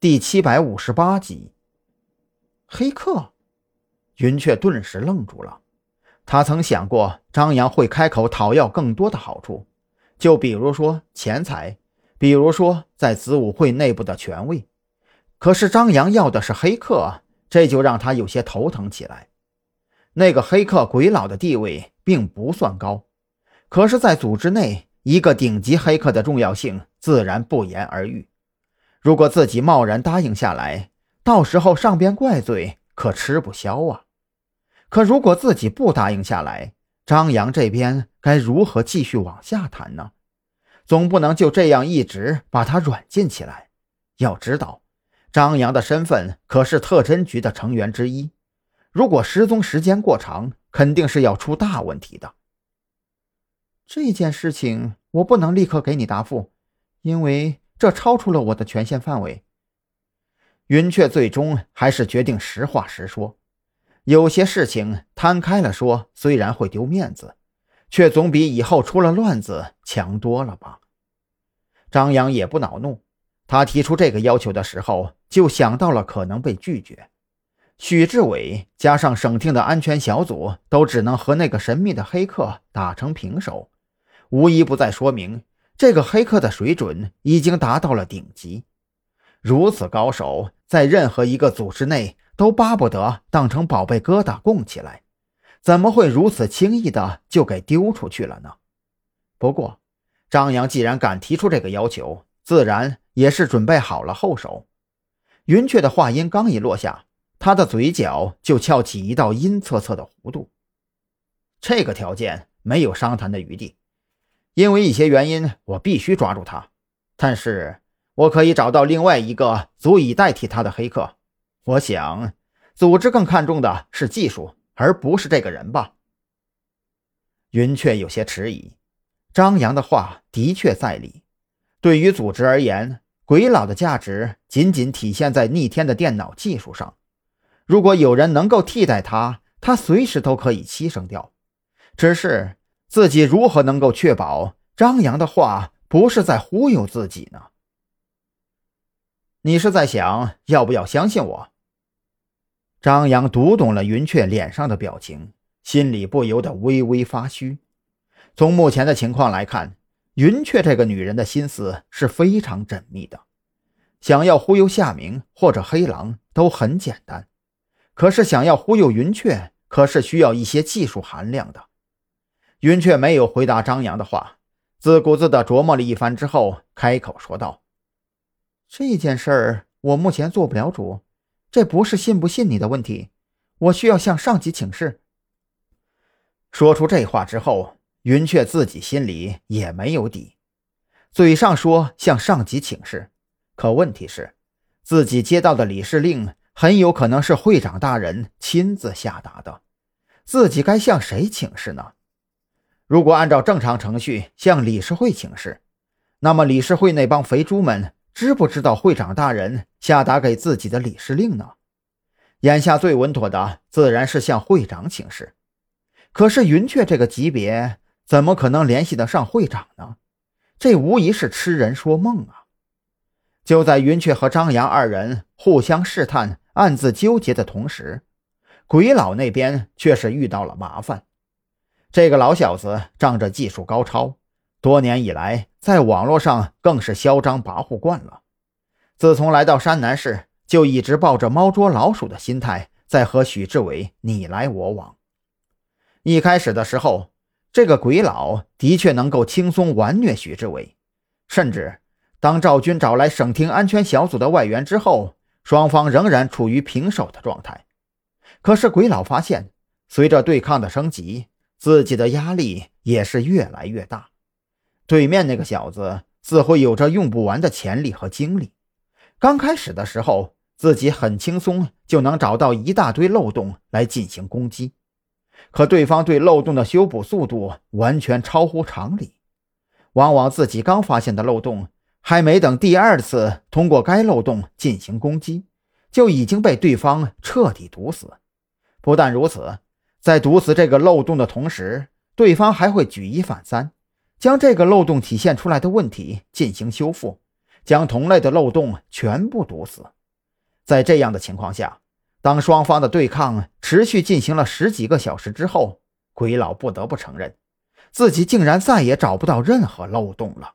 第七百五十八集。黑客，云雀顿时愣住了。他曾想过张扬会开口讨要更多的好处，就比如说钱财，比如说在子午会内部的权位。可是张扬要的是黑客，这就让他有些头疼起来。那个黑客鬼佬的地位并不算高，可是，在组织内，一个顶级黑客的重要性自然不言而喻。如果自己贸然答应下来，到时候上边怪罪可吃不消啊。可如果自己不答应下来，张扬这边该如何继续往下谈呢？总不能就这样一直把他软禁起来。要知道，张扬的身份可是特侦局的成员之一。如果失踪时间过长，肯定是要出大问题的。这件事情我不能立刻给你答复，因为这超出了我的权限范围。云雀最终还是决定实话实说，有些事情摊开了说，虽然会丢面子，却总比以后出了乱子强多了吧。张扬也不恼怒，他提出这个要求的时候，就想到了可能被拒绝。许志伟加上省厅的安全小组都只能和那个神秘的黑客打成平手，无一不在说明这个黑客的水准已经达到了顶级。如此高手，在任何一个组织内都巴不得当成宝贝疙瘩供起来，怎么会如此轻易的就给丢出去了呢？不过，张扬既然敢提出这个要求，自然也是准备好了后手。云雀的话音刚一落下。他的嘴角就翘起一道阴恻恻的弧度。这个条件没有商谈的余地，因为一些原因，我必须抓住他。但是我可以找到另外一个足以代替他的黑客。我想，组织更看重的是技术，而不是这个人吧？云雀有些迟疑。张扬的话的确在理。对于组织而言，鬼佬的价值仅仅体现在逆天的电脑技术上。如果有人能够替代他，他随时都可以牺牲掉。只是自己如何能够确保张扬的话不是在忽悠自己呢？你是在想要不要相信我？张扬读懂了云雀脸上的表情，心里不由得微微发虚。从目前的情况来看，云雀这个女人的心思是非常缜密的，想要忽悠夏明或者黑狼都很简单。可是想要忽悠云雀，可是需要一些技术含量的。云雀没有回答张扬的话，自顾自地琢磨了一番之后，开口说道：“这件事儿我目前做不了主，这不是信不信你的问题，我需要向上级请示。”说出这话之后，云雀自己心里也没有底，嘴上说向上级请示，可问题是，自己接到的理事令。很有可能是会长大人亲自下达的，自己该向谁请示呢？如果按照正常程序向理事会请示，那么理事会那帮肥猪们知不知道会长大人下达给自己的理事令呢？眼下最稳妥的自然是向会长请示。可是云雀这个级别怎么可能联系得上会长呢？这无疑是痴人说梦啊！就在云雀和张扬二人互相试探。暗自纠结的同时，鬼佬那边却是遇到了麻烦。这个老小子仗着技术高超，多年以来在网络上更是嚣张跋扈惯了。自从来到山南市，就一直抱着猫捉老鼠的心态，在和许志伟你来我往。一开始的时候，这个鬼佬的确能够轻松玩虐许志伟，甚至当赵军找来省厅安全小组的外援之后。双方仍然处于平手的状态，可是鬼佬发现，随着对抗的升级，自己的压力也是越来越大。对面那个小子似乎有着用不完的潜力和精力。刚开始的时候，自己很轻松就能找到一大堆漏洞来进行攻击，可对方对漏洞的修补速度完全超乎常理，往往自己刚发现的漏洞。还没等第二次通过该漏洞进行攻击，就已经被对方彻底堵死。不但如此，在堵死这个漏洞的同时，对方还会举一反三，将这个漏洞体现出来的问题进行修复，将同类的漏洞全部堵死。在这样的情况下，当双方的对抗持续进行了十几个小时之后，鬼老不得不承认，自己竟然再也找不到任何漏洞了。